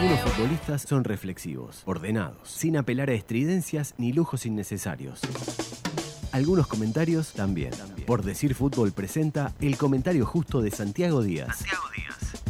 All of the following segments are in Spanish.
Algunos futbolistas son reflexivos, ordenados, sin apelar a estridencias ni lujos innecesarios. Algunos comentarios también. Por decir fútbol presenta el comentario justo de Santiago Díaz. Santiago Díaz.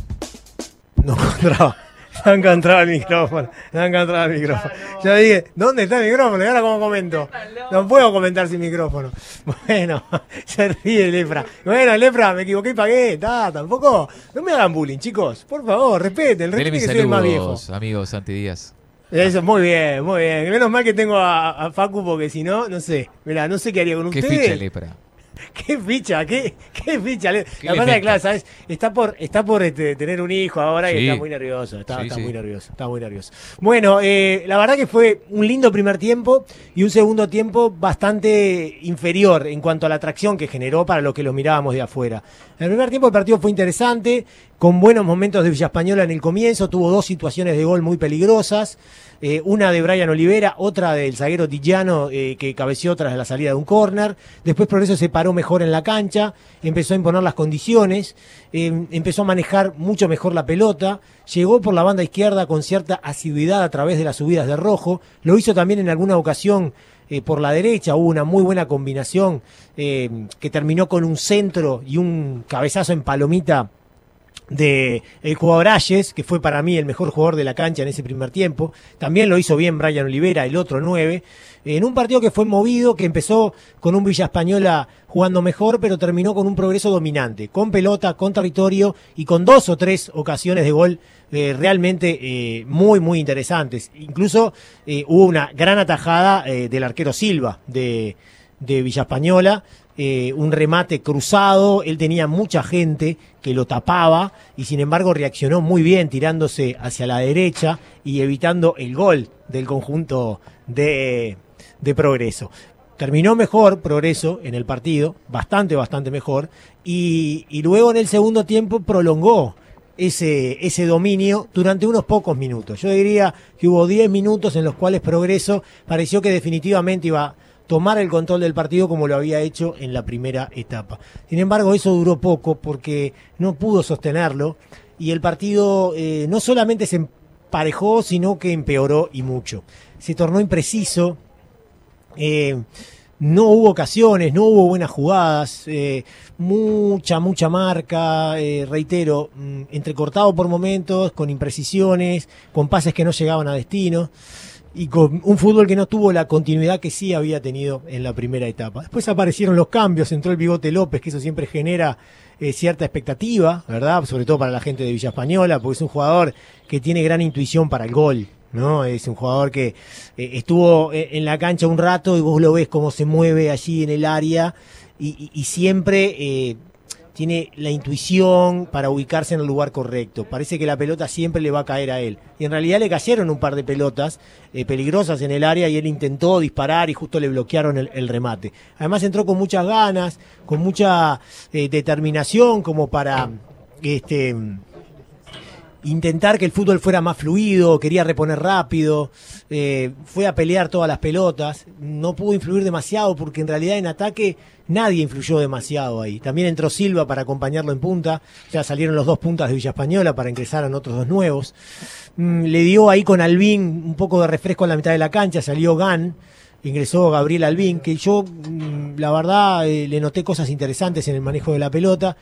No encontraba. No encontraba el micrófono. No encontraba el micrófono. Yo dije, ¿dónde está el micrófono? ¿Y ahora cómo comento? No puedo comentar sin micrófono. Bueno, se ríe Lepra. Bueno, Lepra, me equivoqué y pagué. Da, tampoco. No me hagan bullying, chicos. Por favor, respeten. Respeten que soy el más viejo. amigos Santi Díaz. Eso, muy bien, muy bien. Menos mal que tengo a, Facu porque si no, no sé. Mira, no sé qué haría con ustedes. ¿Qué ficha Lepra? ¿Qué ficha? ¿Qué, qué ficha? la verdad es claro, ¿sabes? Está por, está por este, tener un hijo ahora y está muy nervioso. Está, muy nervioso. Está muy nervioso. Bueno, eh, la verdad que fue un lindo primer tiempo y un segundo tiempo bastante inferior en cuanto a la atracción que generó para los que lo mirábamos de afuera. En el primer tiempo el partido fue interesante, con buenos momentos de Villa Española en el comienzo, tuvo dos situaciones de gol muy peligrosas. Eh, una de Brian Olivera, otra del zaguero Tillano eh, que cabeció tras la salida de un córner. Después Progreso se paró mejor en la cancha, empezó a imponer las condiciones, eh, empezó a manejar mucho mejor la pelota, llegó por la banda izquierda con cierta asiduidad a través de las subidas de rojo, lo hizo también en alguna ocasión por la derecha, hubo una muy buena combinación que terminó con un centro y un cabezazo en palomita de el jugador Ayes, que fue para mí el mejor jugador de la cancha en ese primer tiempo. También lo hizo bien Brian Olivera, el otro 9. En un partido que fue movido, que empezó con un Villa Española jugando mejor, pero terminó con un progreso dominante, con pelota, con territorio y con dos o tres ocasiones de gol eh, realmente eh, muy, muy interesantes. Incluso eh, hubo una gran atajada del arquero Silva de, de Villa Española, eh, un remate cruzado, él tenía mucha gente que lo tapaba y sin embargo reaccionó muy bien tirándose hacia la derecha y evitando el gol del conjunto de, de Progreso. Terminó mejor Progreso en el partido, bastante, bastante mejor, y, luego en el segundo tiempo prolongó ese, ese dominio durante unos pocos minutos. Yo diría que hubo 10 minutos en los cuales Progreso pareció que definitivamente iba tomar el control del partido como lo había hecho en la primera etapa. Sin embargo, eso duró poco porque no pudo sostenerlo y el partido eh, no solamente se emparejó, sino que empeoró y mucho. Se tornó impreciso. Eh, no hubo ocasiones, no hubo buenas jugadas, eh, mucha, mucha marca, reitero, mm, entrecortado por momentos, con imprecisiones, con pases que no llegaban a destino y con un fútbol que no tuvo la continuidad que sí había tenido en la primera etapa. Después aparecieron los cambios, entró el bigote López, que eso siempre genera eh, cierta expectativa, ¿verdad? Sobre todo para la gente de Villa Española, porque es un jugador que tiene gran intuición para el gol, ¿no? Es un jugador que eh, estuvo eh, en la cancha un rato y vos lo ves cómo se mueve allí en el área y, y siempre tiene la intuición para ubicarse en el lugar correcto. Parece que la pelota siempre le va a caer a él. Y en realidad le cayeron un par de pelotas eh, peligrosas en el área y él intentó disparar y justo le bloquearon el, remate. Además entró con muchas ganas, con mucha eh, determinación como para este intentar que el fútbol fuera más fluido, quería reponer rápido, eh, fue a pelear todas las pelotas, no pudo influir demasiado porque en realidad en ataque nadie influyó demasiado ahí. También entró Silva para acompañarlo en punta, ya salieron los dos puntas de Villa Española para ingresar otros dos nuevos. Mm, le dio ahí con Albín un poco de refresco en la mitad de la cancha, salió Gan ingresó Gabriel Albín, que yo mm, la verdad eh, le noté cosas interesantes en el manejo de la pelota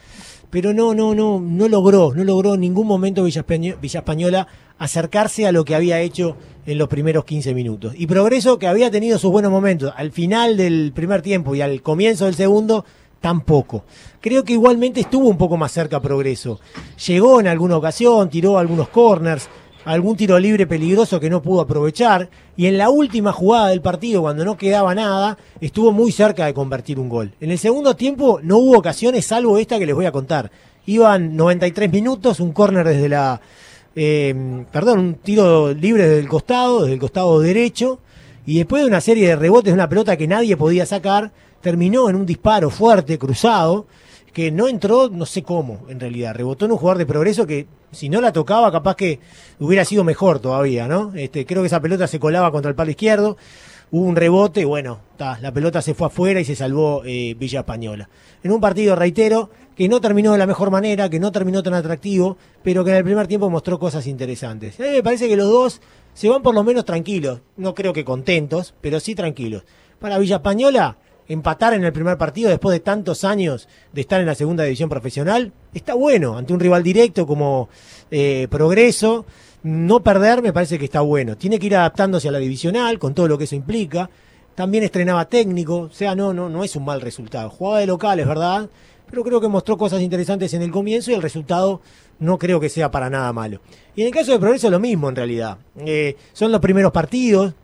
pero no, no, no, no logró, no logró en ningún momento Villa, Española acercarse a lo que había hecho en los primeros 15 minutos. Y Progreso, que había tenido sus buenos momentos al final del primer tiempo y al comienzo del segundo, tampoco. Creo que igualmente estuvo un poco más cerca Progreso. Llegó en alguna ocasión, tiró algunos corners, algún tiro libre peligroso que no pudo aprovechar y en la última jugada del partido, cuando no quedaba nada, estuvo muy cerca de convertir un gol. En el segundo tiempo no hubo ocasiones salvo esta que les voy a contar. Iban 93 minutos, un córner desde la... Eh, perdón, un tiro libre desde el costado, desde el costado derecho, y después de una serie de rebotes una pelota que nadie podía sacar, terminó en un disparo fuerte, cruzado, que no entró, no sé cómo, en realidad. Rebotó en un jugador de progreso que si no la tocaba, capaz que hubiera sido mejor todavía, ¿no? Este, creo que esa pelota se colaba contra el palo izquierdo. hubo un rebote, bueno, la pelota se fue afuera y se salvó eh, Villa Española. En un partido, reitero, que no terminó de la mejor manera, que no terminó tan atractivo, pero que en el primer tiempo mostró cosas interesantes. A mí me parece que los dos se van por lo menos tranquilos, no creo que contentos, pero sí tranquilos. Para Villa Española, empatar en el primer partido después de tantos años de estar en la segunda división profesional, está bueno, ante un rival directo como eh, Progreso, no perder me parece que está bueno. Tiene que ir adaptándose a la divisional, con todo lo que eso implica. También estrenaba técnico, o sea, no, no, no es un mal resultado. Jugaba de local, es verdad, pero creo que mostró cosas interesantes en el comienzo y el resultado no creo que sea para nada malo. Y en el caso de Progreso lo mismo en realidad. Eh, son los primeros partidos,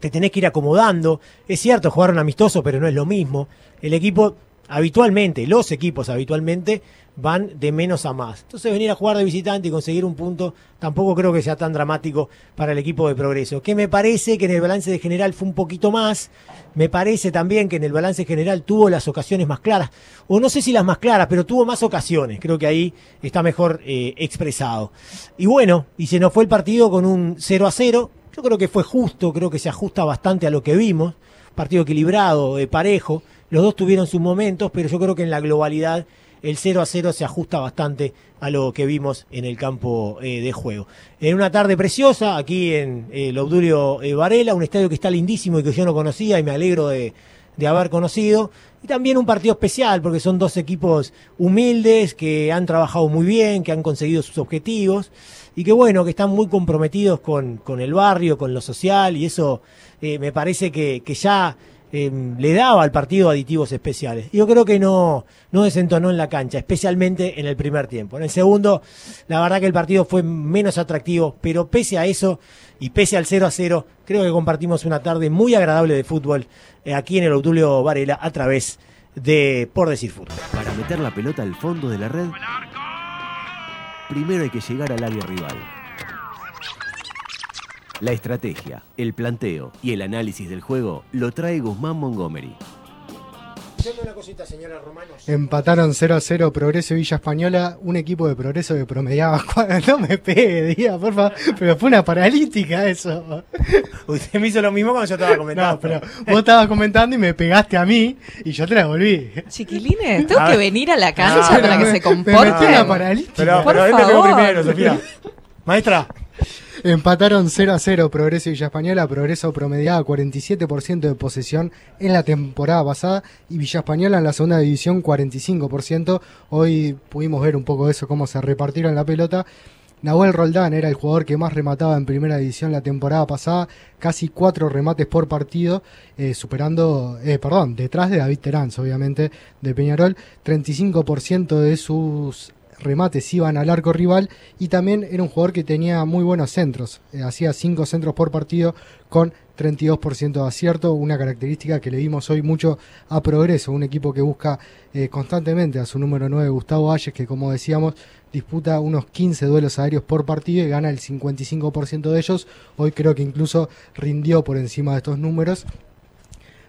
te tenés que ir acomodando. Es cierto, jugaron amistoso, pero no es lo mismo. El equipo habitualmente, los equipos habitualmente van de menos a más. Entonces venir a jugar de visitante y conseguir un punto tampoco creo que sea tan dramático para el equipo de progreso. Que me parece que en el balance de general fue un poquito más. Me parece también que en el balance general tuvo las ocasiones más claras. O no sé si las más claras, pero tuvo más ocasiones. Creo que ahí está mejor eh, expresado. Y bueno, y se nos fue el partido con un 0 a 0. Yo creo que fue justo, creo que se ajusta bastante a lo que vimos. Partido equilibrado, de parejo. Los dos tuvieron sus momentos, pero yo creo que en la globalidad el 0 a 0 se ajusta bastante a lo que vimos en el campo eh, de juego. En una tarde preciosa, aquí en el Obdulio eh, Varela, un estadio que está lindísimo y que yo no conocía y me alegro de, haber conocido. Y también un partido especial, porque son dos equipos humildes, que han trabajado muy bien, que han conseguido sus objetivos y que bueno, que están muy comprometidos con, con el barrio, con lo social, y eso eh, me parece que, que ya Em, le daba al partido aditivos especiales. Yo creo que no, no desentonó en la cancha, especialmente en el primer tiempo. En el segundo, la verdad que el partido fue menos atractivo, pero pese a eso y pese al 0 a 0, creo que compartimos una tarde muy agradable de fútbol eh, aquí en el Obdulio Varela a través de Por Decir Fútbol. Para meter la pelota al fondo de la red, primero hay que llegar al área rival. La estrategia, el planteo y el análisis del juego lo trae Guzmán Montgomery. Empataron 0 a 0 Progreso y Villa Española, un equipo de Progreso que promediaba. No me pegue, diga, por favor. Pero fue una paralítica eso. Usted me hizo lo mismo cuando yo estaba comentando. No, pero vos estabas comentando y me pegaste a mí y yo te la volví. Chiquilines, tengo que venir a la cancha para que se comporte. una paralítica. Pero, por pero favor. primero, Sofía. Maestra. Empataron 0 a 0 Progreso y Villa Española. Progreso promediaba 47% de posesión en la temporada pasada y Villa Española en la segunda división 45%. Hoy pudimos ver un poco de eso, cómo se repartieron la pelota. Nahuel Roldán era el jugador que más remataba en primera división la temporada pasada, casi cuatro remates por partido, eh, superando, eh, perdón, detrás de David Terán, obviamente, de Peñarol. 35% de sus remates iban al arco rival y también era un jugador que tenía muy buenos centros, eh, hacía 5 centros por partido con 32% de acierto, una característica que le dimos hoy mucho a Progreso, un equipo que busca eh, constantemente a su número 9 Gustavo Ayes, que como decíamos disputa unos 15 duelos aéreos por partido y gana el 55% de ellos, hoy creo que incluso rindió por encima de estos números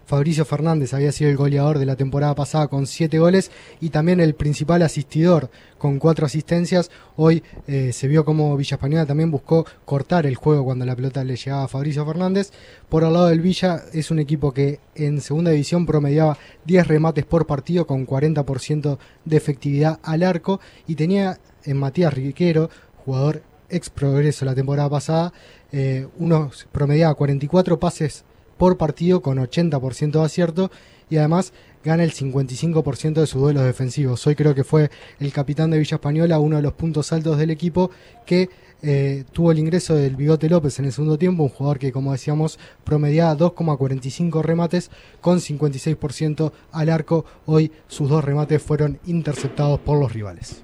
Fabricio Fernández había sido el goleador de la temporada pasada con siete goles y también el principal asistidor con cuatro asistencias. Hoy eh, se vio como Villa Española también buscó cortar el juego cuando la pelota le llegaba a Fabricio Fernández. Por el lado del Villa es un equipo que en segunda división promediaba 10 remates por partido con 40% de efectividad al arco y tenía en Matías Riquero, jugador ex progreso la temporada pasada, eh, unos promediaba 44 pases por partido con 80% de acierto y además gana el 55% de sus duelos defensivos. Hoy creo que fue el capitán de Villa Española, uno de los puntos altos del equipo que eh, tuvo el ingreso del Bigote López en el segundo tiempo, un jugador que como decíamos promediaba 2,45 remates con 56% al arco. Hoy sus dos remates fueron interceptados por los rivales.